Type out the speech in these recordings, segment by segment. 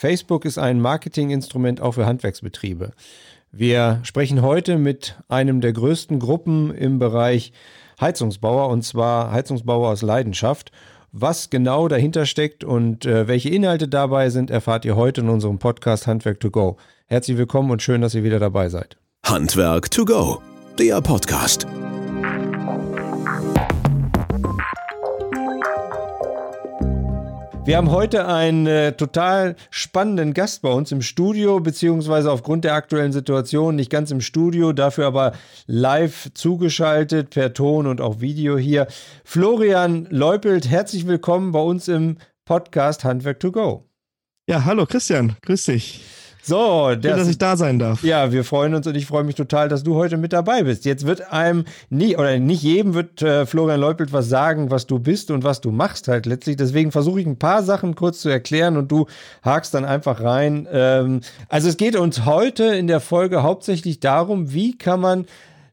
Facebook ist ein Marketinginstrument auch für Handwerksbetriebe. Wir sprechen heute mit einem der größten Gruppen im Bereich Heizungsbauer und zwar Heizungsbauer aus Leidenschaft. Was genau dahinter steckt und äh, welche Inhalte dabei sind, erfahrt ihr heute in unserem Podcast Handwerk to Go. Herzlich willkommen und schön, dass ihr wieder dabei seid. Handwerk to Go, der Podcast. Wir haben heute einen äh, total spannenden Gast bei uns im Studio, beziehungsweise aufgrund der aktuellen Situation nicht ganz im Studio, dafür aber live zugeschaltet per Ton und auch Video hier. Florian Leupelt, herzlich willkommen bei uns im Podcast Handwerk to Go. Ja, hallo Christian, grüß dich. So, Schön, dass ich da sein darf. Ja, wir freuen uns und ich freue mich total, dass du heute mit dabei bist. Jetzt wird einem nie oder nicht jedem wird äh, Florian Leupelt was sagen, was du bist und was du machst halt letztlich. Deswegen versuche ich ein paar Sachen kurz zu erklären und du hakst dann einfach rein. Ähm, also es geht uns heute in der Folge hauptsächlich darum, wie kann man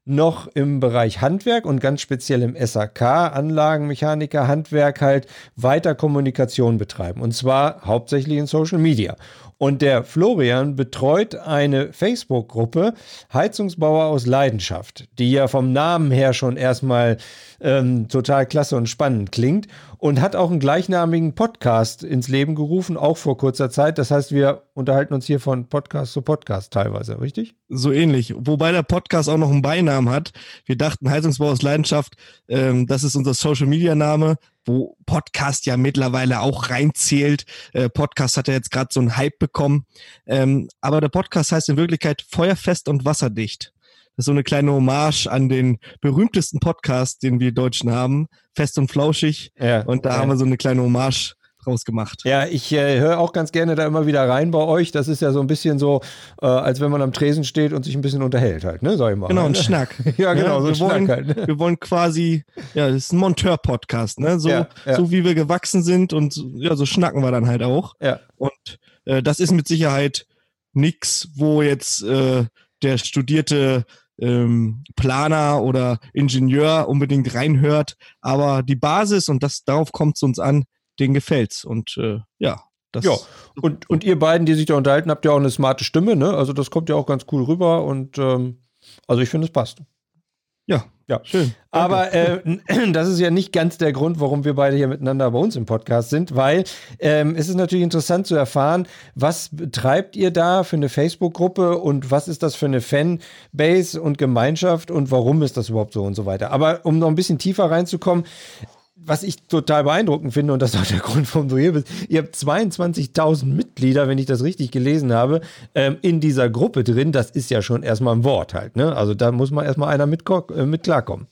noch im Bereich Handwerk und ganz speziell im SAK, Anlagenmechaniker, Handwerk halt weiter Kommunikation betreiben. Und zwar hauptsächlich in Social Media. Und der Florian betreut eine Facebook-Gruppe Heizungsbauer aus Leidenschaft, die ja vom Namen her schon erstmal ähm, total klasse und spannend klingt und hat auch einen gleichnamigen Podcast ins Leben gerufen, auch vor kurzer Zeit. Das heißt, wir unterhalten uns hier von Podcast zu Podcast teilweise, richtig? So ähnlich. Wobei der Podcast auch noch einen Beinamen hat. Wir dachten, Heizungsbau aus Leidenschaft, ähm, das ist unser Social-Media-Name wo Podcast ja mittlerweile auch reinzählt. Äh, Podcast hat ja jetzt gerade so einen Hype bekommen. Ähm, aber der Podcast heißt in Wirklichkeit Feuerfest und Wasserdicht. Das ist so eine kleine Hommage an den berühmtesten Podcast, den wir Deutschen haben, Fest und Flauschig. Ja, und da ja. haben wir so eine kleine Hommage draus gemacht. Ja, ich äh, höre auch ganz gerne da immer wieder rein bei euch. Das ist ja so ein bisschen so, äh, als wenn man am Tresen steht und sich ein bisschen unterhält halt, ne? Sag ich mal. Genau, ein Schnack. ja, genau, ja, so ein Schnack wollen, halt. Ne? Wir wollen quasi, ja, das ist ein Monteur-Podcast, ne? So, ja, ja. so wie wir gewachsen sind und ja, so schnacken wir dann halt auch. Ja. Und äh, das ist mit Sicherheit nix, wo jetzt äh, der studierte ähm, Planer oder Ingenieur unbedingt reinhört. Aber die Basis, und das darauf kommt es uns an, denen gefällt's. Und äh, ja, das ja, und, und ihr beiden, die sich da unterhalten, habt ja auch eine smarte Stimme, ne? Also das kommt ja auch ganz cool rüber und ähm, also ich finde, es passt. Ja, ja, schön. Aber äh, das ist ja nicht ganz der Grund, warum wir beide hier miteinander bei uns im Podcast sind, weil ähm, es ist natürlich interessant zu erfahren, was betreibt ihr da für eine Facebook-Gruppe und was ist das für eine Fanbase und Gemeinschaft und warum ist das überhaupt so und so weiter. Aber um noch ein bisschen tiefer reinzukommen, was ich total beeindruckend finde, und das ist auch der Grund, warum du hier bist, ihr habt 22.000 Mitglieder, wenn ich das richtig gelesen habe, ähm, in dieser Gruppe drin. Das ist ja schon erstmal ein Wort halt. Ne? Also da muss man erstmal einer mit, äh, mit klarkommen.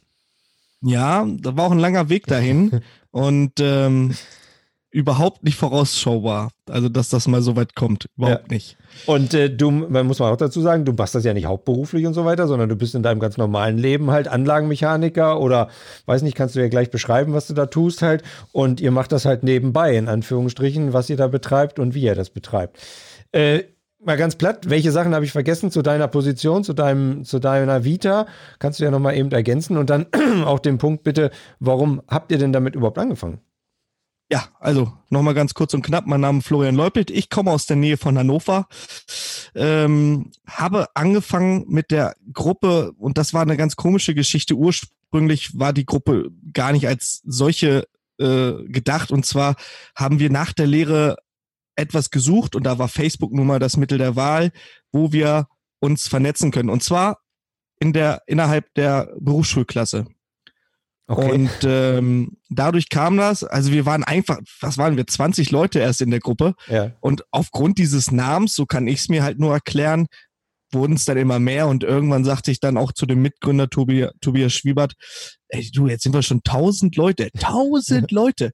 Ja, da war auch ein langer Weg dahin. und ähm, überhaupt nicht vorausschaubar. Also, dass das mal so weit kommt. Überhaupt ja. nicht. Und äh, du, man muss mal auch dazu sagen, du machst das ja nicht hauptberuflich und so weiter, sondern du bist in deinem ganz normalen Leben halt Anlagenmechaniker oder weiß nicht, kannst du ja gleich beschreiben, was du da tust halt. Und ihr macht das halt nebenbei, in Anführungsstrichen, was ihr da betreibt und wie ihr das betreibt. Äh, mal ganz platt, welche Sachen habe ich vergessen zu deiner Position, zu deinem, zu deiner Vita? Kannst du ja nochmal eben ergänzen und dann auch den Punkt bitte, warum habt ihr denn damit überhaupt angefangen? Ja, also nochmal ganz kurz und knapp. Mein Name ist Florian Leupelt. Ich komme aus der Nähe von Hannover. Ähm, habe angefangen mit der Gruppe und das war eine ganz komische Geschichte. Ursprünglich war die Gruppe gar nicht als solche äh, gedacht. Und zwar haben wir nach der Lehre etwas gesucht und da war Facebook nun mal das Mittel der Wahl, wo wir uns vernetzen können. Und zwar in der, innerhalb der Berufsschulklasse. Okay. Und ähm, dadurch kam das, also wir waren einfach, was waren wir, 20 Leute erst in der Gruppe. Ja. Und aufgrund dieses Namens, so kann ich es mir halt nur erklären, wurden es dann immer mehr und irgendwann sagte ich dann auch zu dem Mitgründer Tobi, Tobias Schwiebert, ey du, jetzt sind wir schon 1000 Leute, 1000 Leute.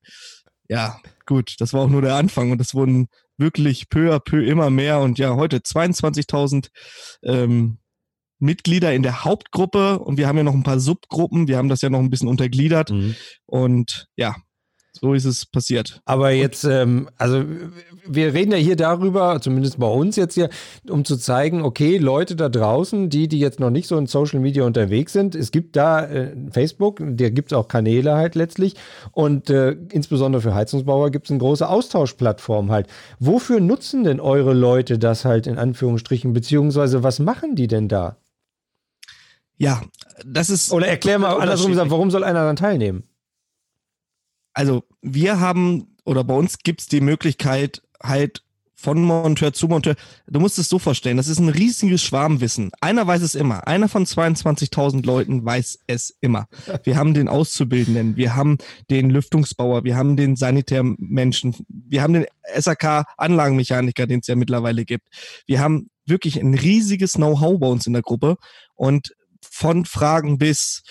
Ja, gut, das war auch nur der Anfang und es wurden wirklich peu à peu immer mehr und ja, heute 22.000 ähm, Mitglieder in der Hauptgruppe und wir haben ja noch ein paar Subgruppen. Wir haben das ja noch ein bisschen untergliedert. Mhm. Und ja, So ist es passiert. Aber jetzt, ähm, also wir reden ja hier darüber, zumindest bei uns jetzt hier, um zu zeigen, okay, Leute da draußen, die, die jetzt noch nicht so in Social Media unterwegs sind, es gibt da äh, Facebook, da gibt es auch Kanäle halt letztlich und äh, insbesondere für Heizungsbauer gibt es eine große Austauschplattform halt. Wofür nutzen denn eure Leute das halt in Anführungsstrichen, beziehungsweise was machen die denn da? Ja, das ist. Oder erklär mal andersrum gesagt, warum soll einer dann teilnehmen? also wir haben oder bei uns gibt's die Möglichkeit halt von Monteur zu Monteur. Du musst es so vorstellen, das ist ein riesiges Schwarmwissen. Einer weiß es immer. Einer von 22.000 Leuten weiß es immer. Wir haben den Auszubildenden, wir haben den Lüftungsbauer, wir haben den Sanitärmenschen, wir haben den SAK-Anlagenmechaniker, den es ja mittlerweile gibt. Wir haben wirklich ein riesiges Know-how bei uns in der Gruppe und von Fragen bis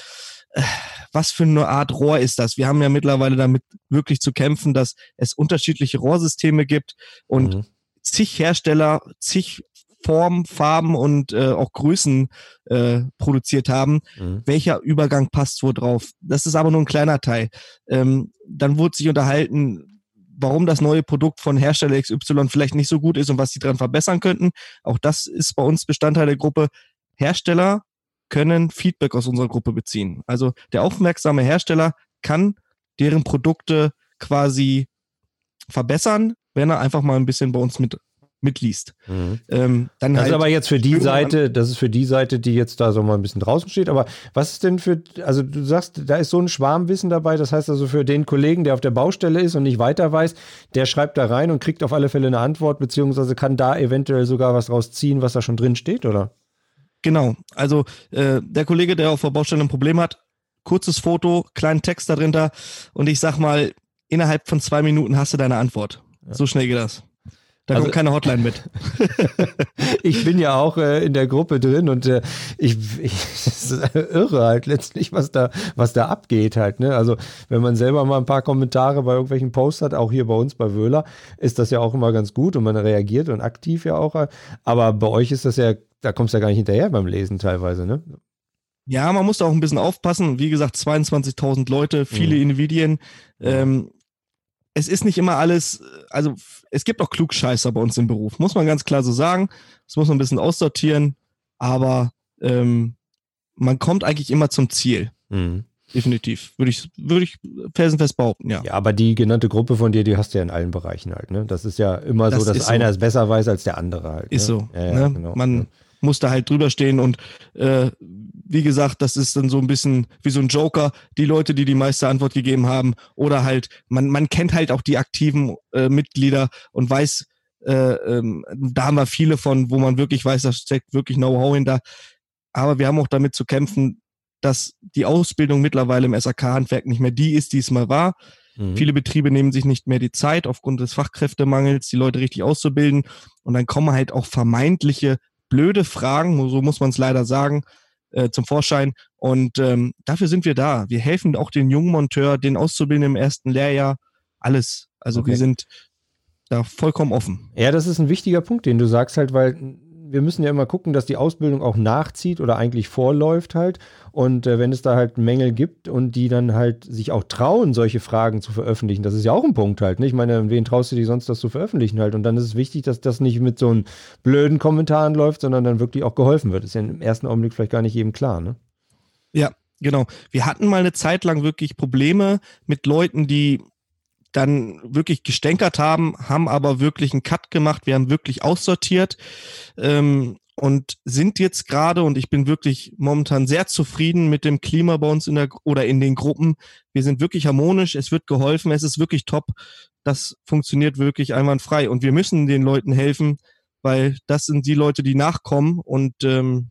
was für eine Art Rohr ist das? Wir haben ja mittlerweile damit wirklich zu kämpfen, dass es unterschiedliche Rohrsysteme gibt und mhm. zig Hersteller, zig Formen, Farben und äh, auch Größen äh, produziert haben. Mhm. Welcher Übergang passt wo drauf? Das ist aber nur ein kleiner Teil. Ähm, dann wurde sich unterhalten, warum das neue Produkt von Hersteller XY vielleicht nicht so gut ist und was sie dran verbessern könnten. Auch das ist bei uns Bestandteil der Gruppe. Hersteller können Feedback aus unserer Gruppe beziehen. Also der aufmerksame Hersteller kann deren Produkte quasi verbessern, wenn er einfach mal ein bisschen bei uns mit mitliest. Mhm. Ähm, dann das halt ist aber jetzt für die Seite, das ist für die Seite, die jetzt da so mal ein bisschen draußen steht. Aber was ist denn für, also du sagst, da ist so ein Schwarmwissen dabei. Das heißt also für den Kollegen, der auf der Baustelle ist und nicht weiter weiß, der schreibt da rein und kriegt auf alle Fälle eine Antwort, beziehungsweise kann da eventuell sogar was rausziehen, was da schon drin steht, oder? Genau. Also äh, der Kollege, der auf der Baustelle ein Problem hat, kurzes Foto, kleinen Text darunter und ich sag mal, innerhalb von zwei Minuten hast du deine Antwort. Ja. So schnell geht das. Da also, kommt keine Hotline mit. ich bin ja auch äh, in der Gruppe drin und äh, ich, ich das ist irre halt letztlich, was da, was da abgeht halt. Ne? Also wenn man selber mal ein paar Kommentare bei irgendwelchen Posts hat, auch hier bei uns bei Wöhler, ist das ja auch immer ganz gut und man reagiert und aktiv ja auch. Aber bei euch ist das ja da kommst du ja gar nicht hinterher beim Lesen teilweise, ne? Ja, man muss da auch ein bisschen aufpassen. Wie gesagt, 22.000 Leute, viele mhm. Individuen. Ähm, es ist nicht immer alles, also es gibt auch Klugscheißer bei uns im Beruf, muss man ganz klar so sagen. Das muss man ein bisschen aussortieren, aber ähm, man kommt eigentlich immer zum Ziel. Mhm. Definitiv. Würde ich, würde ich felsenfest behaupten, ja. Ja, aber die genannte Gruppe von dir, die hast du ja in allen Bereichen halt, ne? Das ist ja immer das so, dass einer so. es besser weiß als der andere halt. Ist ne? so. Ja, ja, ne? genau. Man, muss da halt drüber stehen und äh, wie gesagt, das ist dann so ein bisschen wie so ein Joker, die Leute, die die meiste Antwort gegeben haben oder halt, man, man kennt halt auch die aktiven äh, Mitglieder und weiß, äh, ähm, da haben wir viele von, wo man wirklich weiß, da steckt wirklich Know-how hinter. Aber wir haben auch damit zu kämpfen, dass die Ausbildung mittlerweile im SAK-Handwerk nicht mehr die ist, die es mal war. Mhm. Viele Betriebe nehmen sich nicht mehr die Zeit aufgrund des Fachkräftemangels, die Leute richtig auszubilden. Und dann kommen halt auch vermeintliche blöde Fragen, so muss man es leider sagen, äh, zum Vorschein. Und ähm, dafür sind wir da. Wir helfen auch den jungen Monteur, den Auszubildenden im ersten Lehrjahr, alles. Also okay. wir sind da vollkommen offen. Ja, das ist ein wichtiger Punkt, den du sagst halt, weil wir müssen ja immer gucken, dass die Ausbildung auch nachzieht oder eigentlich vorläuft halt. Und äh, wenn es da halt Mängel gibt und die dann halt sich auch trauen, solche Fragen zu veröffentlichen, das ist ja auch ein Punkt halt. Ne? Ich meine, wen traust du dich sonst das zu veröffentlichen halt? Und dann ist es wichtig, dass das nicht mit so einem blöden Kommentaren läuft, sondern dann wirklich auch geholfen wird. Ist ja im ersten Augenblick vielleicht gar nicht jedem klar, ne? Ja, genau. Wir hatten mal eine Zeit lang wirklich Probleme mit Leuten, die dann wirklich gestänkert haben, haben aber wirklich einen Cut gemacht. Wir haben wirklich aussortiert ähm, und sind jetzt gerade, und ich bin wirklich momentan sehr zufrieden mit dem Klima bei uns in der oder in den Gruppen. Wir sind wirklich harmonisch, es wird geholfen, es ist wirklich top. Das funktioniert wirklich einwandfrei. Und wir müssen den Leuten helfen, weil das sind die Leute, die nachkommen und ähm,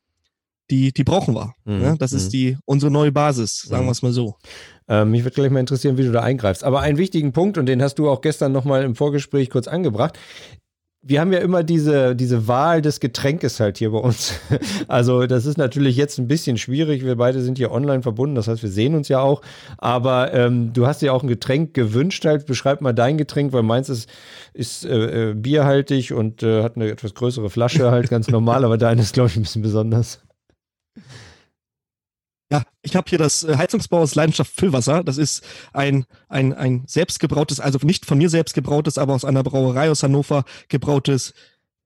die, die brauchen wir. Mhm. Ne? Das ist mhm. die unsere neue Basis, sagen mhm. wir es mal so. Ähm, mich würde gleich mal interessieren, wie du da eingreifst. Aber einen wichtigen Punkt, und den hast du auch gestern nochmal im Vorgespräch kurz angebracht. Wir haben ja immer diese, diese Wahl des Getränkes halt hier bei uns. Also, das ist natürlich jetzt ein bisschen schwierig. Wir beide sind hier online verbunden, das heißt, wir sehen uns ja auch. Aber ähm, du hast ja auch ein Getränk gewünscht halt. Beschreib mal dein Getränk, weil meins ist, ist äh, äh bierhaltig und äh, hat eine etwas größere Flasche halt, ganz normal. aber deine ist, glaube ich, ein bisschen besonders. Ja, ich habe hier das äh, Heizungsbau aus Leidenschaft Füllwasser. Das ist ein, ein, ein selbstgebrautes, also nicht von mir selbst gebrautes, aber aus einer Brauerei aus Hannover gebrautes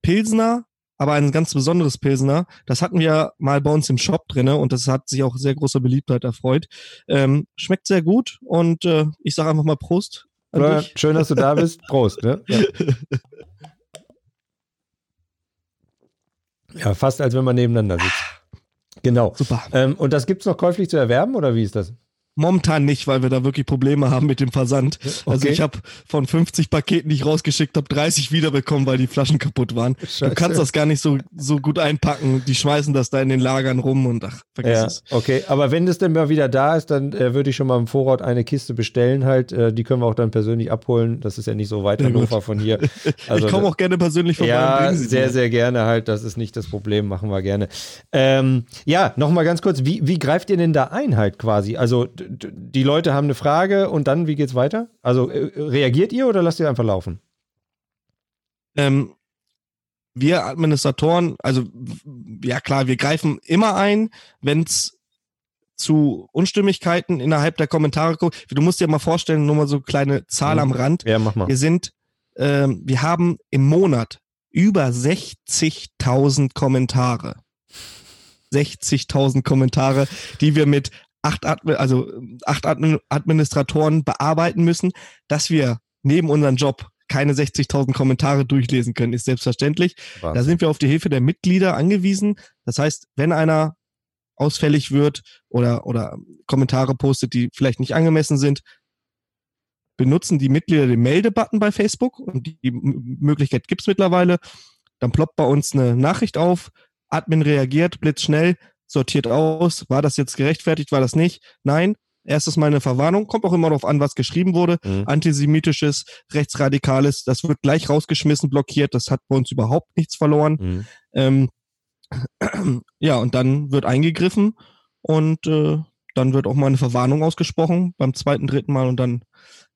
Pilsner, aber ein ganz besonderes Pilsner. Das hatten wir mal bei uns im Shop drinne und das hat sich auch sehr großer Beliebtheit erfreut. Ähm, schmeckt sehr gut und äh, ich sage einfach mal Prost. Ja, schön, dass du da bist. Prost. Ne? Ja. ja, fast als wenn man nebeneinander sitzt. Genau. Super. Ähm, und das gibt es noch käuflich zu erwerben oder wie ist das? Momentan nicht, weil wir da wirklich Probleme haben mit dem Versand. Also okay. Also ich habe von 50 Paketen, die ich rausgeschickt habe, 30 wiederbekommen, weil die Flaschen kaputt waren. Scheiße. Du kannst das gar nicht so, so gut einpacken. Die schmeißen das da in den Lagern rum und ach, vergiss ja, es. Okay, aber wenn das denn mal wieder da ist, dann äh, würde ich schon mal im Vorrat eine Kiste bestellen halt. Äh, die können wir auch dann persönlich abholen. Das ist ja nicht so weit ja, Hannover von hier. Also, ich komme auch gerne persönlich vorbei. Ja, sehr, sehr gerne halt. Das ist nicht das Problem. Machen wir gerne. Ähm, ja, nochmal ganz kurz. Wie, wie greift ihr denn da ein halt quasi? Also die Leute haben eine Frage und dann, wie geht's weiter? Also äh, reagiert ihr oder lasst ihr einfach laufen? Ähm, wir Administratoren, also ja klar, wir greifen immer ein, wenn es zu Unstimmigkeiten innerhalb der Kommentare kommt. Du musst dir mal vorstellen, nur mal so kleine Zahl am Rand. Ja, mach mal. Wir sind, ähm, wir haben im Monat über 60.000 Kommentare. 60.000 Kommentare, die wir mit acht, Admi also acht Administratoren bearbeiten müssen, dass wir neben unserem Job keine 60.000 Kommentare durchlesen können, ist selbstverständlich. Was? Da sind wir auf die Hilfe der Mitglieder angewiesen. Das heißt, wenn einer ausfällig wird oder, oder Kommentare postet, die vielleicht nicht angemessen sind, benutzen die Mitglieder den Meldebutton bei Facebook und die Möglichkeit gibt's mittlerweile. Dann ploppt bei uns eine Nachricht auf, Admin reagiert blitzschnell, sortiert aus, war das jetzt gerechtfertigt, war das nicht? Nein, erstes Mal eine Verwarnung, kommt auch immer darauf an, was geschrieben wurde. Mhm. Antisemitisches, rechtsradikales, das wird gleich rausgeschmissen, blockiert, das hat bei uns überhaupt nichts verloren. Mhm. Ähm, ja, und dann wird eingegriffen und äh, dann wird auch mal eine Verwarnung ausgesprochen beim zweiten, dritten Mal und dann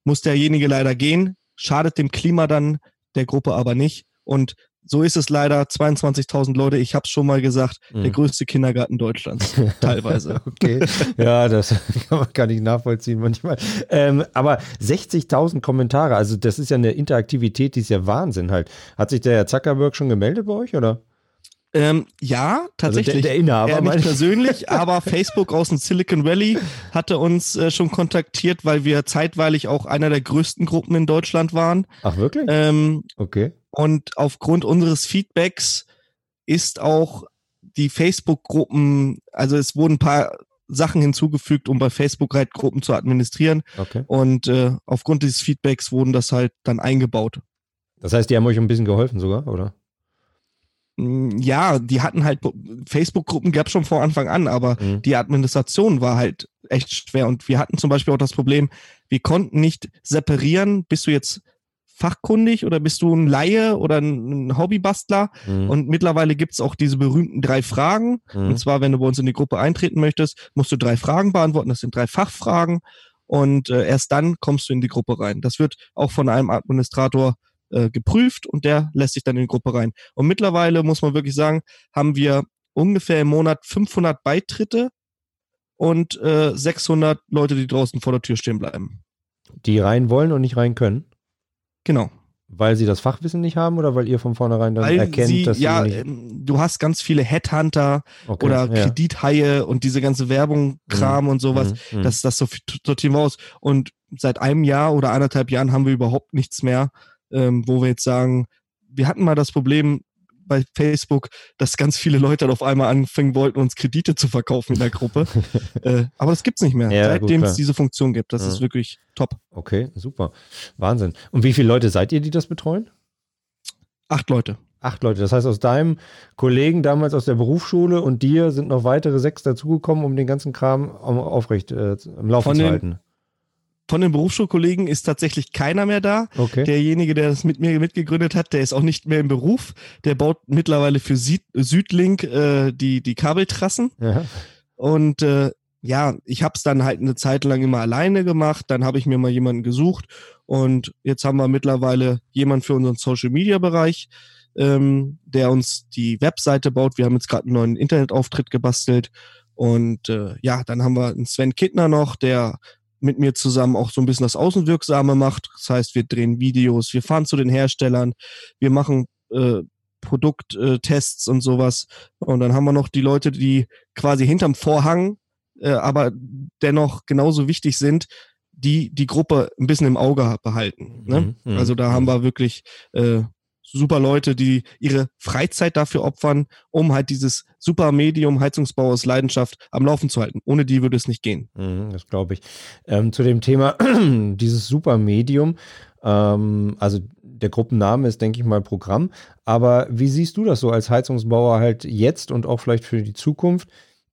muss derjenige leider gehen, schadet dem Klima dann der Gruppe aber nicht. Und so ist es leider. 22.000 Leute, ich habe es schon mal gesagt, mhm. der größte Kindergarten Deutschlands, teilweise. okay, ja, das kann man gar nicht nachvollziehen manchmal. Ähm, aber 60.000 Kommentare, also das ist ja eine Interaktivität, die ist ja Wahnsinn halt. Hat sich der Herr Zuckerberg schon gemeldet bei euch, oder? Ähm, ja, tatsächlich. Also der, der Inhaber. Er nicht persönlich, aber Facebook aus dem Silicon Valley hatte uns äh, schon kontaktiert, weil wir zeitweilig auch einer der größten Gruppen in Deutschland waren. Ach, wirklich? Ähm, okay. Und aufgrund unseres Feedbacks ist auch die Facebook-Gruppen, also es wurden ein paar Sachen hinzugefügt, um bei Facebook halt Gruppen zu administrieren. Okay. Und äh, aufgrund dieses Feedbacks wurden das halt dann eingebaut. Das heißt, die haben euch ein bisschen geholfen sogar, oder? Mm, ja, die hatten halt, Facebook-Gruppen gab es schon vor Anfang an, aber mhm. die Administration war halt echt schwer. Und wir hatten zum Beispiel auch das Problem, wir konnten nicht separieren, bist du jetzt fachkundig oder bist du ein Laie oder ein Hobbybastler? Mhm. Und mittlerweile gibt's auch diese berühmten drei Fragen. Mhm. Und zwar, wenn du bei uns in die Gruppe eintreten möchtest, musst du drei Fragen beantworten. Das sind drei Fachfragen. Und äh, erst dann kommst du in die Gruppe rein. Das wird auch von einem Administrator äh, geprüft und der lässt sich dann in die Gruppe rein. Und mittlerweile muss man wirklich sagen, haben wir ungefähr im Monat 500 Beitritte und äh, 600 Leute, die draußen vor der Tür stehen bleiben. Die rein wollen und nicht rein können? Genau. Weil sie das Fachwissen nicht haben oder weil ihr von vornherein dann weil erkennt, sie, dass ja, sie ähm, du hast ganz viele Headhunter okay, oder ja. Kredithaie und diese ganze Werbung, Kram mhm. und sowas, mhm. das das so sortieren wir aus. Und seit einem Jahr oder anderthalb Jahren haben wir überhaupt nichts mehr, ähm, wo wir jetzt sagen, wir hatten mal das Problem bei Facebook, dass ganz viele Leute auf einmal anfangen wollten, uns Kredite zu verkaufen in der Gruppe. äh, aber das gibt's nicht mehr, ja, seitdem es diese Funktion gibt. Das ja. ist wirklich top. Okay, super. Wahnsinn. Und wie viele Leute seid ihr, die das betreuen? Acht Leute. Acht Leute. Das heißt, aus deinem Kollegen damals aus der Berufsschule und dir sind noch weitere sechs dazugekommen, um den ganzen Kram aufrecht äh, am Laufen zu halten von den Berufsschulkollegen ist tatsächlich keiner mehr da. Okay. Derjenige, der das mit mir mitgegründet hat, der ist auch nicht mehr im Beruf. Der baut mittlerweile für Süd Südlink äh, die, die Kabeltrassen. Ja. Und äh, ja, ich habe es dann halt eine Zeit lang immer alleine gemacht. Dann habe ich mir mal jemanden gesucht. Und jetzt haben wir mittlerweile jemanden für unseren Social-Media-Bereich, ähm, der uns die Webseite baut. Wir haben jetzt gerade einen neuen Internetauftritt gebastelt Und äh, ja, dann haben wir einen Sven Kittner noch, der mit mir zusammen auch so ein bisschen das Außenwirksame macht. Das heißt, wir drehen Videos, wir fahren zu den Herstellern, wir machen äh, Produkttests und sowas. Und dann haben wir noch die Leute, die quasi hinterm Vorhang, äh, aber dennoch genauso wichtig sind, die die Gruppe ein bisschen im Auge behalten. Ne? Mhm, mhm also da haben mhm. wir wirklich äh, super Leute, die ihre Freizeit dafür opfern, um halt dieses super Medium Heizungsbau aus Leidenschaft am Laufen zu halten. Ohne die würde es nicht gehen. Mhm, das glaube ich. Ähm, zu dem Thema dieses super Medium, ähm, also der Gruppenname ist, denke ich mal, Programm. Aber wie siehst du das so als Heizungsbauer halt jetzt und auch vielleicht für die Zukunft?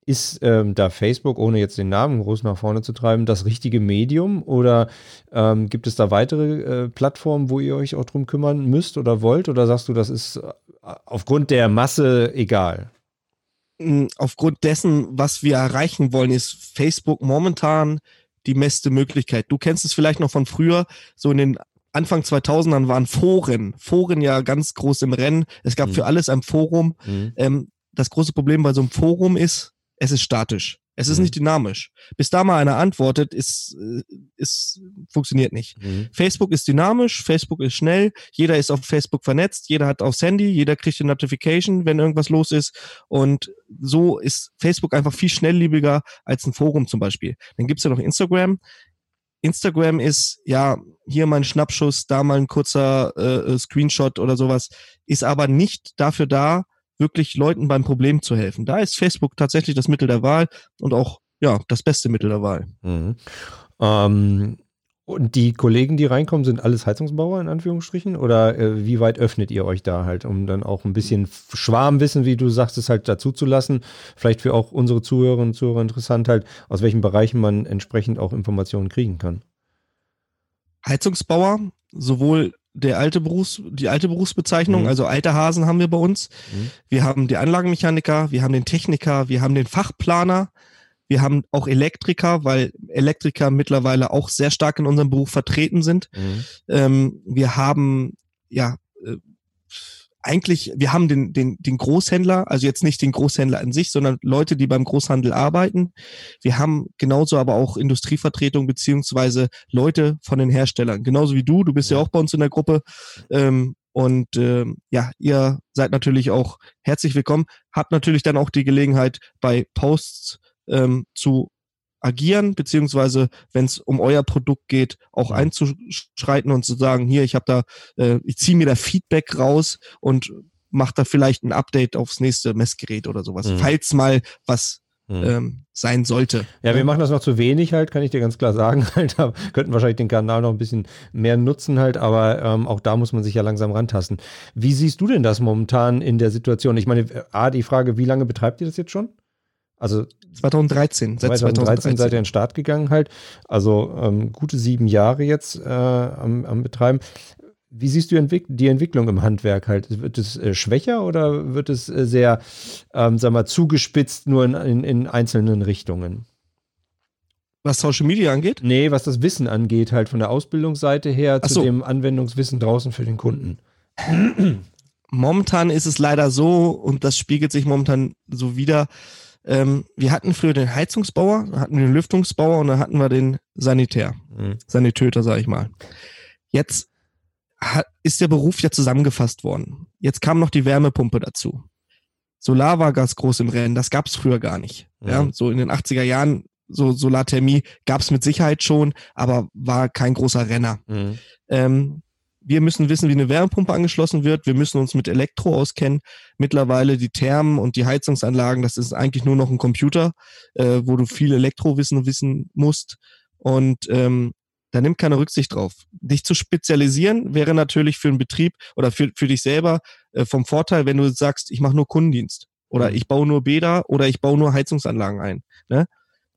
Ist ähm, da Facebook, ohne jetzt den Namen groß nach vorne zu treiben, das richtige Medium? Oder ähm, gibt es da weitere äh, Plattformen, wo ihr euch auch drum kümmern müsst oder wollt? Oder sagst du, das ist äh, aufgrund der Masse egal? Hm, aufgrund dessen, was wir erreichen wollen, ist Facebook momentan die beste Möglichkeit. Du kennst es vielleicht noch von früher, so in den Anfang 2000ern waren Foren, Foren ja ganz groß im Rennen. Es gab mhm. für alles ein Forum. Mhm. Ähm, das große Problem bei so einem Forum ist, es ist statisch. Es ist mhm. nicht dynamisch. Bis da mal einer antwortet, ist, äh, ist, funktioniert nicht. Mhm. Facebook ist dynamisch, Facebook ist schnell, jeder ist auf Facebook vernetzt, jeder hat aufs Handy, jeder kriegt eine Notification, wenn irgendwas los ist. Und so ist Facebook einfach viel schnelllebiger als ein Forum zum Beispiel. Dann gibt's ja noch Instagram. Instagram ist, ja, hier mal ein Schnappschuss, da mal ein kurzer äh, äh Screenshot oder sowas, ist aber nicht dafür da, wirklich Leuten beim Problem zu helfen. Da ist Facebook tatsächlich das Mittel der Wahl und auch ja das beste Mittel der Wahl. Mhm. Ähm, und die Kollegen, die reinkommen, sind alles Heizungsbauer in Anführungsstrichen? Oder äh, wie weit öffnet ihr euch da halt, um dann auch ein bisschen Schwarmwissen, wie du sagst, es halt dazu zu lassen? Vielleicht für auch unsere Zuhörerinnen und Zuhörer interessant halt, aus welchen Bereichen man entsprechend auch Informationen kriegen kann. Heizungsbauer, sowohl der alte Berufs, die alte Berufsbezeichnung, mhm. also alte Hasen haben wir bei uns. Mhm. Wir haben die Anlagenmechaniker, wir haben den Techniker, wir haben den Fachplaner, wir haben auch Elektriker, weil Elektriker mittlerweile auch sehr stark in unserem Beruf vertreten sind. Mhm. Ähm, wir haben ja eigentlich, wir haben den, den, den Großhändler, also jetzt nicht den Großhändler an sich, sondern Leute, die beim Großhandel arbeiten. Wir haben genauso aber auch Industrievertretung beziehungsweise Leute von den Herstellern. Genauso wie du, du bist ja, auch bei uns in der Gruppe. Ähm, und äh, ja, ihr seid natürlich auch herzlich willkommen. Habt natürlich dann auch die Gelegenheit, bei Posts ähm, zu agieren, beziehungsweise wenn es um euer Produkt geht, auch einzuschreiten und zu sagen, hier, ich habe da, äh, ich ziehe mir da Feedback raus und mache da vielleicht ein Update aufs nächste Messgerät oder sowas, mhm. falls mal was mhm. ähm, sein sollte. Ja, wir machen das noch zu wenig halt, kann ich dir ganz klar sagen. Halt, könnten wahrscheinlich den Kanal noch ein bisschen mehr nutzen halt, aber ähm, auch da muss man sich ja langsam rantasten. Wie siehst du denn das momentan in der Situation? Ich meine, A, die Frage, wie lange betreibt ihr das jetzt schon? Also 2013. Seit 2013, 2013 seid ihr in den Start gegangen halt. Also ähm, gute sieben Jahre jetzt äh, am, am Betreiben. Wie siehst du Entwick die Entwicklung im Handwerk halt? Wird es äh, schwächer oder wird es äh, sehr, ähm, sag mal, zugespitzt nur in, in, in, einzelnen Richtungen? Was Social Media angeht? Nee, was das Wissen angeht, halt von der Ausbildungsseite her Ach zu so. dem Anwendungswissen draußen für den Kunden. Momentan ist es leider so, und das spiegelt sich momentan so wieder, ähm, wir hatten früher den Heizungsbauer, hatten den Lüftungsbauer und dann hatten wir den Sanitär, mhm. Sanitöter, sag ich mal. Jetzt hat, ist der Beruf ja zusammengefasst worden. Jetzt kam noch die Wärmepumpe dazu. Solar war ganz groß im Rennen, das gab's früher gar nicht. Mhm. Ja, so in den 80er Jahren, so Solarthermie gab's mit Sicherheit schon, aber war kein großer Renner. Mhm. Ähm, wir müssen wissen, wie eine Wärmepumpe angeschlossen wird. Wir müssen uns mit Elektro auskennen. Mittlerweile die Thermen und die Heizungsanlagen, das ist eigentlich nur noch ein Computer, äh, wo du viel Elektrowissen wissen musst. Und ähm, da nimmt keine Rücksicht drauf. Dich zu spezialisieren wäre natürlich für einen Betrieb oder für, für dich selber äh, vom Vorteil, wenn du sagst, ich mache nur Kundendienst oder mhm. ich baue nur Bäder oder ich baue nur Heizungsanlagen ein. Ne?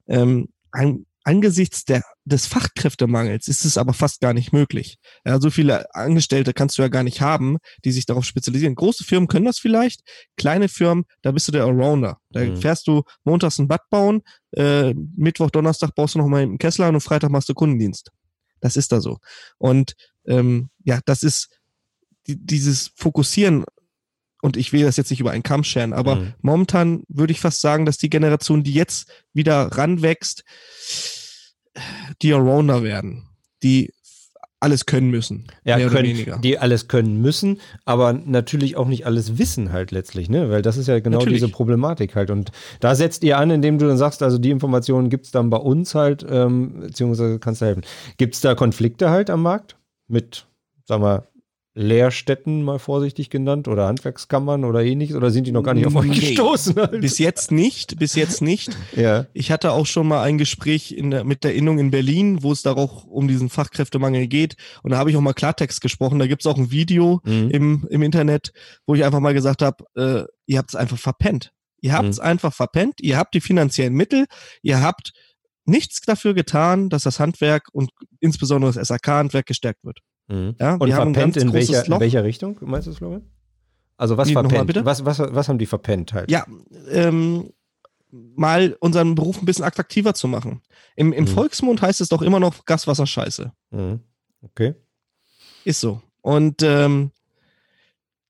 Ähm, ein, angesichts der, des Fachkräftemangels ist es aber fast gar nicht möglich. Ja, so viele Angestellte kannst du ja gar nicht haben, die sich darauf spezialisieren. Große Firmen können das vielleicht, kleine Firmen, da bist du der Allrounder. Da mhm. fährst du montags ein Bad bauen, äh, Mittwoch, Donnerstag brauchst du noch mal einen Kessler und Freitag machst du Kundendienst. Das ist da so. Und ähm, ja, das ist die, dieses Fokussieren und ich will das jetzt nicht über einen Kamm scheren, aber Mhm. momentan würde ich fast sagen, dass die Generation, die jetzt wieder ranwächst, die Allrounder werden, die alles können müssen. Ja, können, die alles können müssen, aber natürlich auch nicht alles wissen halt letztlich, ne? Weil das ist ja genau Natürlich. diese Problematik halt. Und da setzt ihr an, indem du dann sagst, also die Informationen gibt es dann bei uns halt, ähm, beziehungsweise kannst du helfen. Gibt es da Konflikte halt am Markt mit, sag mal, Lehrstätten mal vorsichtig genannt oder Handwerkskammern oder ähnliches? Oder sind die noch gar nicht auf euch Nee. gestoßen halt? Bis jetzt nicht, bis jetzt nicht. ja. Ich hatte auch schon mal ein Gespräch in der, mit der Innung in Berlin, wo es da auch um diesen Fachkräftemangel geht. Und da habe ich auch mal Klartext gesprochen. Da gibt es auch ein Video Mhm. im, im Internet, wo ich einfach mal gesagt habe, äh, ihr habt es einfach verpennt. Ihr habt es einfach verpennt. Ihr habt die finanziellen Mittel. Ihr habt nichts dafür getan, dass das Handwerk und insbesondere das SAK-Handwerk gestärkt wird. Mhm. Ja, Und verpennt in welcher, in welcher Richtung, meinst du, Florian? Also was Wie, verpennt? bitte? Was, was, was haben die verpennt halt? Ja, ähm, mal unseren Beruf ein bisschen attraktiver zu machen. Im, im Mhm. Volksmund heißt es doch immer noch Gaswasser scheiße. Mhm. Okay. Ist so. Und ähm,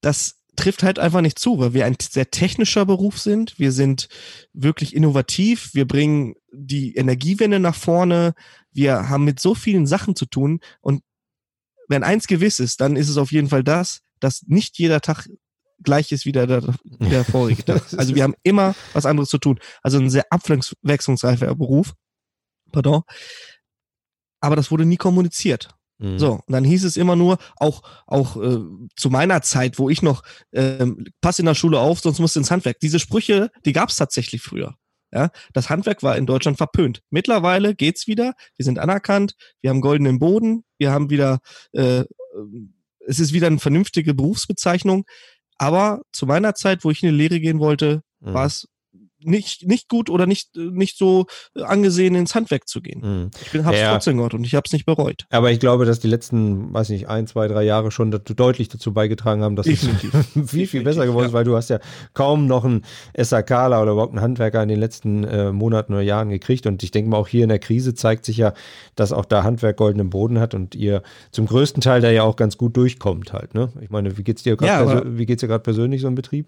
das trifft halt einfach nicht zu, weil wir ein sehr technischer Beruf sind. Wir sind wirklich innovativ. Wir bringen die Energiewende nach vorne. Wir haben mit so vielen Sachen zu tun. Und wenn eins gewiss ist, dann ist es auf jeden Fall das, dass nicht jeder Tag gleich ist wie der, der, der vorige Tag. Also wir haben immer was anderes zu tun. Also ein sehr abwechslungsreicher Beruf. Pardon. Aber das wurde nie kommuniziert. Mhm. So, und dann hieß es immer nur, auch, auch äh, zu meiner Zeit, wo ich noch, ähm, pass in der Schule auf, sonst musst du ins Handwerk. Diese Sprüche, die gab es tatsächlich früher. Ja, das Handwerk war in Deutschland verpönt. Mittlerweile geht's wieder. Wir sind anerkannt. Wir haben goldenen Boden. Wir haben wieder, äh, ähm, es ist wieder eine vernünftige Berufsbezeichnung. Aber zu meiner Zeit, wo ich in die Lehre gehen wollte, Mhm. war es nicht, nicht gut oder nicht, äh, nicht so angesehen, ins Handwerk zu gehen. Mhm. Ich bin, hab's Ja. trotzdem gemacht und ich hab's nicht bereut. Aber ich glaube, dass die letzten, weiß nicht, ein, zwei, drei Jahre schon dazu, deutlich dazu beigetragen haben, dass Definitiv. es viel, viel Definitiv, besser geworden ist, ja. weil du hast ja kaum noch einen SAKler oder überhaupt einen Handwerker in den letzten äh, Monaten oder Jahren gekriegt. Und ich denke mal, auch hier in der Krise zeigt sich ja, dass auch da Handwerk goldenen Boden hat und ihr zum größten Teil da ja auch ganz gut durchkommt halt. Ne? Ich meine, wie geht's dir Ja, gerade aber- persö- wie geht's dir gerade persönlich so im Betrieb?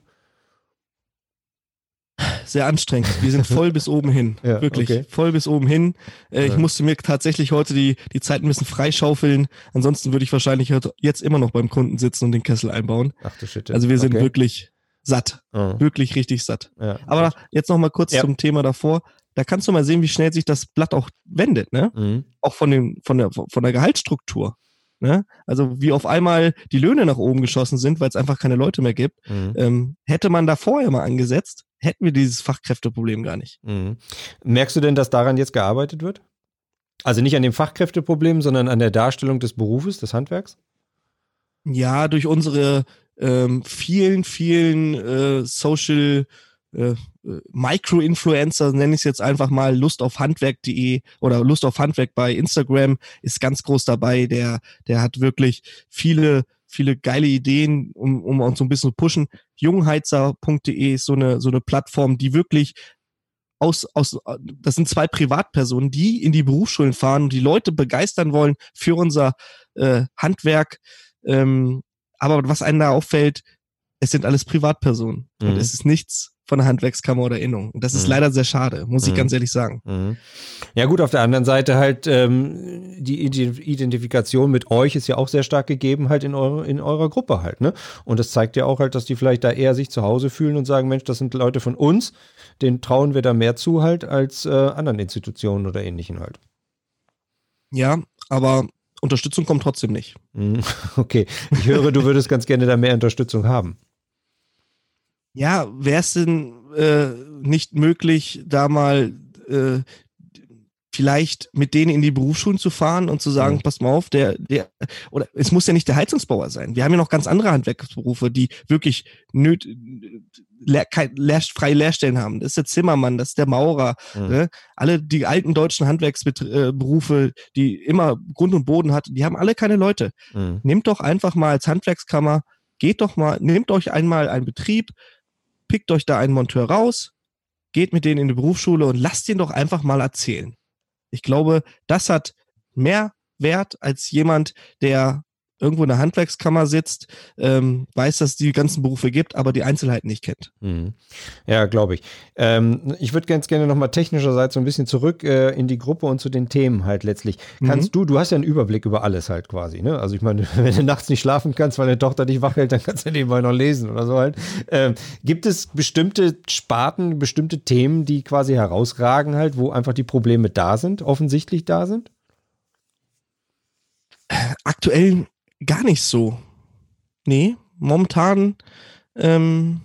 Sehr anstrengend. Wir sind voll bis oben hin. Ja, Wirklich. okay. Voll bis oben hin. Äh, Ich Ja. musste mir tatsächlich heute die, die Zeit ein bisschen freischaufeln. Ansonsten würde ich wahrscheinlich jetzt immer noch beim Kunden sitzen und den Kessel einbauen. Ach du Shit. Also wir sind okay. wirklich satt. Ah, Wirklich richtig satt. ja. Aber jetzt noch mal kurz zum Thema davor. Da kannst du mal sehen, wie schnell sich das Blatt auch wendet, ne? Mhm. Auch von dem, von der, von der Gehaltsstruktur. Ne? Also wie auf einmal die Löhne nach oben geschossen sind, weil es einfach keine Leute mehr gibt. Mhm. Ähm, hätte man da vorher mal angesetzt, hätten wir dieses Fachkräfteproblem gar nicht. Mhm. Merkst du denn, dass daran jetzt gearbeitet wird? Also nicht an dem Fachkräfteproblem, sondern an der Darstellung des Berufes, des Handwerks? Ja, durch unsere ähm, vielen, vielen äh, Social äh, äh, Micro-Influencer, nenne ich es jetzt einfach mal, Lust auf Handwerk.de oder Lust auf Handwerk bei Instagram ist ganz groß dabei. Der, der hat wirklich viele, viele geile Ideen, um, um uns so ein bisschen zu pushen. Jungheizer.de ist so eine, so eine Plattform, die wirklich aus, aus, das sind zwei Privatpersonen, die in die Berufsschulen fahren und die Leute begeistern wollen für unser äh, Handwerk. Ähm, aber was einem da auffällt, es sind alles Privatpersonen Mhm. und es ist nichts von der Handwerkskammer oder Innung. Und das ist Mhm. leider sehr schade, muss ich Mhm. ganz ehrlich sagen. Mhm. Ja gut, auf der anderen Seite halt ähm, die Ide- Identifikation mit euch ist ja auch sehr stark gegeben halt in, eure, in eurer Gruppe halt. Ne? Und das zeigt ja auch halt, dass die vielleicht da eher sich zu Hause fühlen und sagen, Mensch, das sind Leute von uns, denen trauen wir da mehr zu halt als äh, anderen Institutionen oder ähnlichen halt. Ja, aber Unterstützung kommt trotzdem nicht. Mhm. Okay, ich höre, du würdest ganz gerne da mehr Unterstützung haben. Ja, wäre es denn äh, nicht möglich, da mal äh, vielleicht mit denen in die Berufsschulen zu fahren und zu sagen, Mhm. pass mal auf, der, der, oder es muss ja nicht der Heizungsbauer sein. Wir haben ja noch ganz andere Handwerksberufe, die wirklich nöt, leer, kein, leer, freie Lehrstellen haben. Das ist der Zimmermann, das ist der Maurer, Mhm. ne? alle die alten deutschen Handwerksberufe, die immer Grund und Boden hatten, die haben alle keine Leute Mhm. nehmt doch einfach mal als Handwerkskammer, geht doch mal, nehmt euch einmal einen Betrieb, pickt euch da einen Monteur raus, geht mit denen in die Berufsschule und lasst ihn doch einfach mal erzählen. Ich glaube, das hat mehr Wert als jemand, der irgendwo in der Handwerkskammer sitzt, ähm, weiß, dass es die ganzen Berufe gibt, aber die Einzelheiten nicht kennt. Mhm. Ja, glaube ich. Ähm, ich würde ganz gerne nochmal technischerseits so ein bisschen zurück äh, in die Gruppe und zu den Themen halt letztlich. Kannst mhm. du, du hast ja einen Überblick über alles halt quasi, ne? Also ich meine, wenn du nachts nicht schlafen kannst, weil deine Tochter dich wach hält, dann kannst du nebenbei noch lesen oder so halt. Ähm, gibt es bestimmte Sparten, bestimmte Themen, die quasi herausragen halt, wo einfach die Probleme da sind, offensichtlich da sind? Aktuell gar nicht so. Nee, momentan, ähm,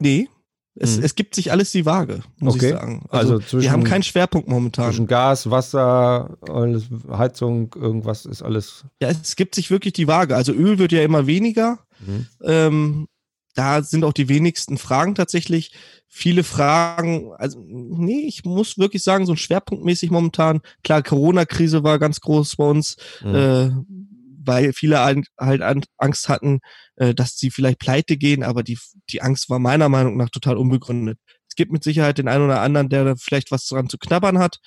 nee. Es, hm. es gibt sich alles die Waage, muss okay. ich sagen. Also, also zwischen, wir haben keinen Schwerpunkt momentan. Zwischen Gas, Wasser, alles, Heizung, irgendwas ist alles. Ja, es gibt sich wirklich die Waage. Also Öl wird ja immer weniger. Mhm. Ähm, da sind auch die wenigsten Fragen tatsächlich. Viele Fragen, also nee, ich muss wirklich sagen, so ein schwerpunktmäßig momentan. Klar, Corona-Krise war ganz groß bei uns, mhm. äh, weil viele halt Angst hatten, äh, dass sie vielleicht pleite gehen, aber die, die Angst war meiner Meinung nach total unbegründet. Es gibt mit Sicherheit den einen oder anderen, der da vielleicht was dran zu knabbern hat.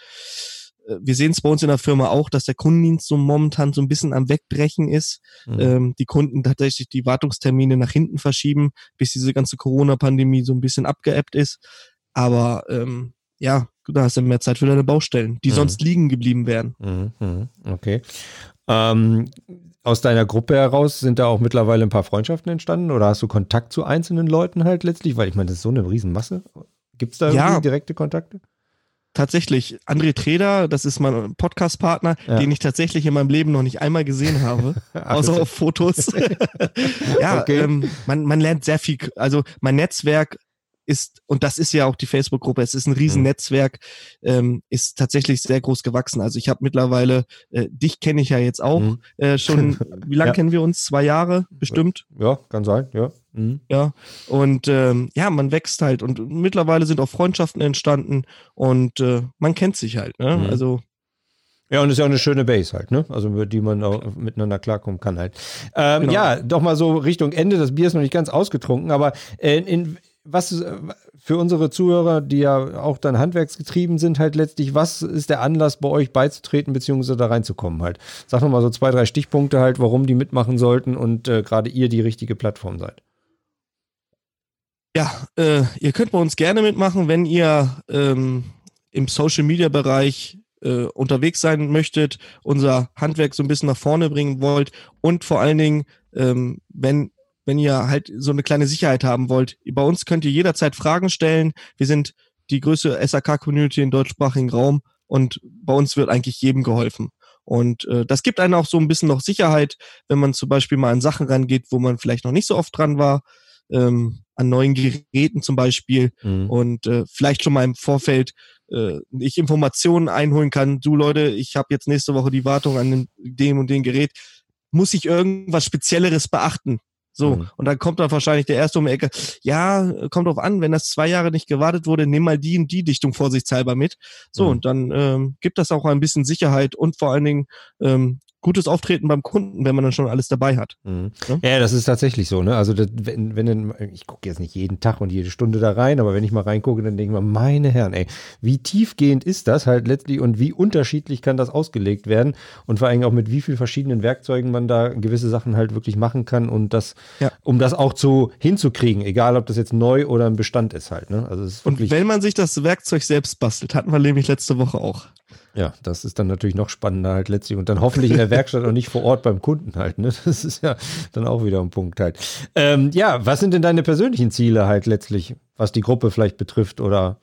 Äh, wir sehen es bei uns in der Firma auch, dass der Kundendienst so momentan so ein bisschen am Wegbrechen ist. Mhm. Ähm, die Kunden tatsächlich die Wartungstermine nach hinten verschieben, bis diese ganze Corona-Pandemie so ein bisschen abgeebbt ist. Aber ähm, ja, da hast du mehr Zeit für deine Baustellen, die mhm. sonst liegen geblieben wären. Mhm. mhm. Okay. Ähm, aus deiner Gruppe heraus sind da auch mittlerweile ein paar Freundschaften entstanden oder hast du Kontakt zu einzelnen Leuten halt letztlich? Weil ich meine, das ist so eine Riesenmasse. Gibt es da ja. direkte Kontakte? Tatsächlich André Treder, das ist mein Podcast-Partner, ja. den ich tatsächlich in meinem Leben noch nicht einmal gesehen habe, außer auf Fotos. ja, okay. ähm, man, man lernt sehr viel. Also mein Netzwerk ist, und das ist ja auch die Facebook-Gruppe, es ist ein Riesennetzwerk, ähm, ist tatsächlich sehr groß gewachsen. Also ich habe mittlerweile, äh, dich kenne ich ja jetzt auch mhm. äh, schon, wie lange ja. kennen wir uns? Zwei Jahre bestimmt? Ja, kann sein, ja. Mhm. Ja, und ähm, ja, man wächst halt und mittlerweile sind auch Freundschaften entstanden und äh, man kennt sich halt. Ne? Mhm. Also ja, und ist ja auch eine schöne Base halt, ne? Also über die man auch miteinander klarkommen kann halt. Ähm, genau. Ja, doch mal so Richtung Ende. Das Bier ist noch nicht ganz ausgetrunken, aber äh, in, was äh, für unsere Zuhörer, die ja auch dann handwerksgetrieben sind, halt letztlich, was ist der Anlass, bei euch beizutreten, beziehungsweise da reinzukommen halt? Sag nochmal so zwei, drei Stichpunkte halt, warum die mitmachen sollten und äh, gerade ihr die richtige Plattform seid. Ja, äh, ihr könnt bei uns gerne mitmachen, wenn ihr ähm, im Social Media Bereich äh, unterwegs sein möchtet, unser Handwerk so ein bisschen nach vorne bringen wollt und vor allen Dingen, ähm, wenn wenn ihr halt so eine kleine Sicherheit haben wollt. Bei uns könnt ihr jederzeit Fragen stellen. Wir sind die größte SAK-Community im deutschsprachigen Raum und bei uns wird eigentlich jedem geholfen. Und äh, das gibt einem auch so ein bisschen noch Sicherheit, wenn man zum Beispiel mal an Sachen rangeht, wo man vielleicht noch nicht so oft dran war, ähm, an neuen Geräten zum Beispiel mhm. und äh, vielleicht schon mal im Vorfeld äh, ich Informationen einholen kann. Du Leute, ich habe jetzt nächste Woche die Wartung an dem und dem Gerät. Muss ich irgendwas Spezielleres beachten? So, mhm. und dann kommt dann wahrscheinlich der erste um die Ecke, ja, kommt drauf an, wenn das zwei Jahre nicht gewartet wurde, nimm mal die und die Dichtung vorsichtshalber mit. So, mhm. und dann ähm, gibt das auch ein bisschen Sicherheit und vor allen Dingen ähm, gutes Auftreten beim Kunden, wenn man dann schon alles dabei hat. Mhm. Ja? ja? das ist tatsächlich so. Ne? Also das, wenn, wenn ich gucke jetzt nicht jeden Tag und jede Stunde da rein, aber wenn ich mal reingucke, dann denke ich mir, meine Herren, ey, wie tiefgehend ist das halt letztlich und wie unterschiedlich kann das ausgelegt werden und vor allem auch mit wie vielen verschiedenen Werkzeugen man da gewisse Sachen halt wirklich machen kann und das, ja. um das auch zu hinzukriegen, egal ob das jetzt neu oder ein Bestand ist halt. Ne? Also und wenn man sich das Werkzeug selbst bastelt, hatten wir nämlich letzte Woche auch. Ja, das ist dann natürlich noch spannender halt letztlich und dann hoffentlich in der Werkstatt und nicht vor Ort beim Kunden halt. Ne? Das ist ja dann auch wieder ein Punkt halt. Ähm, ja, was sind denn deine persönlichen Ziele halt letztlich, was die Gruppe vielleicht betrifft oder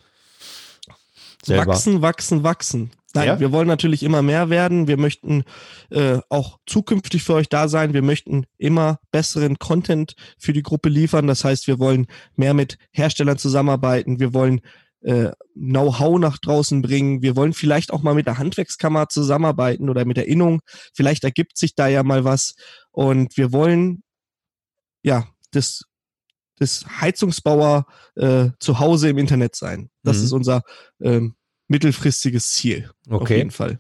selber? Wachsen, wachsen, wachsen. Nein, ja? wir wollen natürlich immer mehr werden. Wir möchten äh, auch zukünftig für euch da sein. Wir möchten immer besseren Content für die Gruppe liefern. Das heißt, wir wollen mehr mit Herstellern zusammenarbeiten. Wir wollen äh, Know-how nach draußen bringen. Wir wollen vielleicht auch mal mit der Handwerkskammer zusammenarbeiten oder mit der Innung. Vielleicht ergibt sich da ja mal was. Und wir wollen ja das, das Heizungsbauer äh, zu Hause im Internet sein. Das mhm. ist unser ähm, mittelfristiges Ziel. Okay. Auf jeden Fall.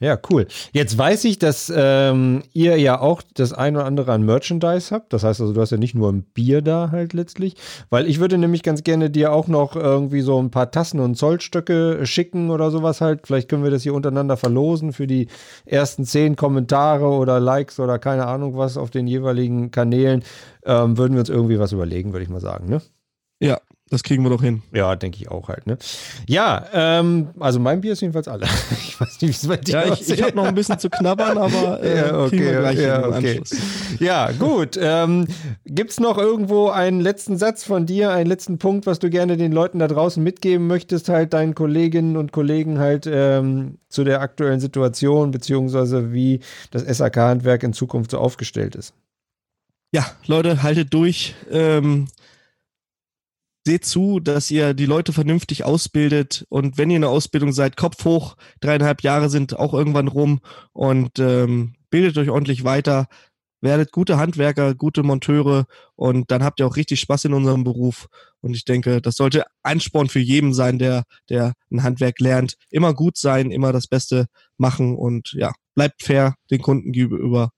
Ja, cool. Jetzt weiß ich, dass ähm, ihr ja auch das ein oder andere an Merchandise habt. Das heißt also, du hast ja nicht nur ein Bier da halt letztlich. Weil ich würde nämlich ganz gerne dir auch noch irgendwie so ein paar Tassen und Zollstöcke schicken oder sowas halt. Vielleicht können wir das hier untereinander verlosen für die ersten zehn Kommentare oder Likes oder keine Ahnung was auf den jeweiligen Kanälen. Ähm, würden wir uns irgendwie was überlegen, würde ich mal sagen, ne? Ja, das kriegen wir doch hin. Ja, denke ich auch halt. Ne? Ja, ähm, also mein Bier ist jedenfalls alle. Ich weiß nicht, wie es bei dir Ja, ich, ich habe noch ein bisschen zu knabbern, aber äh, Ja, okay, kriegen wir gleich ja, okay. Anschluss. Ja, gut. Ähm, Gibt es noch irgendwo einen letzten Satz von dir, einen letzten Punkt, was du gerne den Leuten da draußen mitgeben möchtest, halt deinen Kolleginnen und Kollegen halt ähm, zu der aktuellen Situation, beziehungsweise wie das SAK-Handwerk in Zukunft so aufgestellt ist? Ja, Leute, haltet durch. Ähm, seht zu, dass ihr die Leute vernünftig ausbildet und wenn ihr in der Ausbildung seid, Kopf hoch, dreieinhalb Jahre sind auch irgendwann rum und ähm, bildet euch ordentlich weiter, werdet gute Handwerker, gute Monteure und dann habt ihr auch richtig Spaß in unserem Beruf und ich denke, das sollte Ansporn für jeden sein, der, der ein Handwerk lernt. Immer gut sein, immer das Beste machen und ja, bleibt fair den Kunden gegenüber.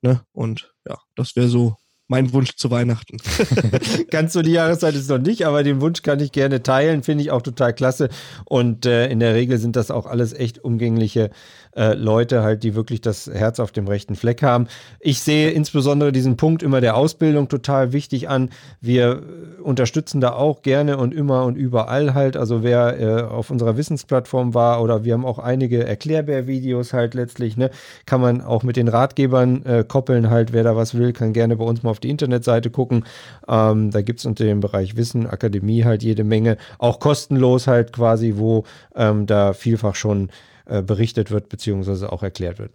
Ne? Und ja, das wäre so mein Wunsch zu Weihnachten. Ganz so die Jahreszeit ist noch nicht, aber den Wunsch kann ich gerne teilen, finde ich auch total klasse. Und äh, in der Regel sind das auch alles echt umgängliche äh, Leute, halt, die wirklich das Herz auf dem rechten Fleck haben. Ich sehe insbesondere diesen Punkt immer der Ausbildung total wichtig an. Wir äh, unterstützen da auch gerne und immer und überall halt. Also wer äh, auf unserer Wissensplattform war oder wir haben auch einige Erklärbär-Videos halt letztlich, ne, kann man auch mit den Ratgebern äh, koppeln halt. Wer da was will, kann gerne bei uns mal auf die Internetseite gucken. Ähm, da gibt es unter dem Bereich Wissen, Akademie halt jede Menge, auch kostenlos halt quasi, wo ähm, da vielfach schon äh, berichtet wird, beziehungsweise auch erklärt wird.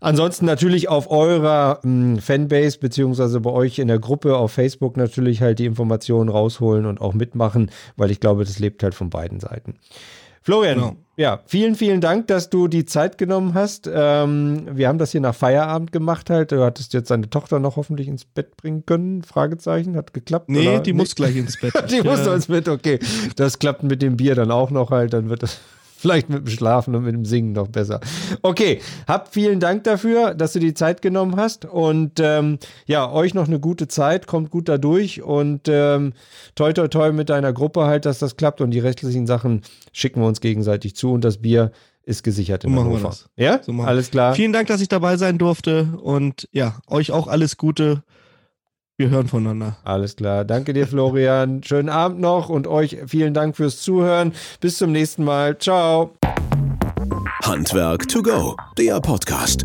Ansonsten natürlich auf eurer mh, Fanbase, beziehungsweise bei euch in der Gruppe auf Facebook natürlich halt die Informationen rausholen und auch mitmachen, weil ich glaube, das lebt halt von beiden Seiten. Florian, Genau. ja, vielen, vielen Dank, dass du die Zeit genommen hast. Ähm, wir haben das hier nach Feierabend gemacht halt. Du hattest jetzt deine Tochter noch hoffentlich ins Bett bringen können? Fragezeichen, hat geklappt? Nee, oder? die muss gleich ins Bett. Die muss Ja. ins Bett, okay. Das klappt mit dem Bier dann auch noch halt, dann wird das vielleicht mit dem Schlafen und mit dem Singen noch besser. Okay, hab vielen Dank dafür, dass du die Zeit genommen hast und ähm, ja, euch noch eine gute Zeit, kommt gut da durch und ähm, toi toi toi mit deiner Gruppe halt, dass das klappt und die restlichen Sachen schicken wir uns gegenseitig zu und das Bier ist gesichert in So machen wir Hannover. das. Ja, So machen wir. alles klar. Vielen Dank, dass ich dabei sein durfte und ja, euch auch alles Gute. Wir hören voneinander. Alles klar. Danke dir, Florian. Schönen Abend noch und euch vielen Dank fürs Zuhören. Bis zum nächsten Mal. Ciao. Handwerk to go, der Podcast.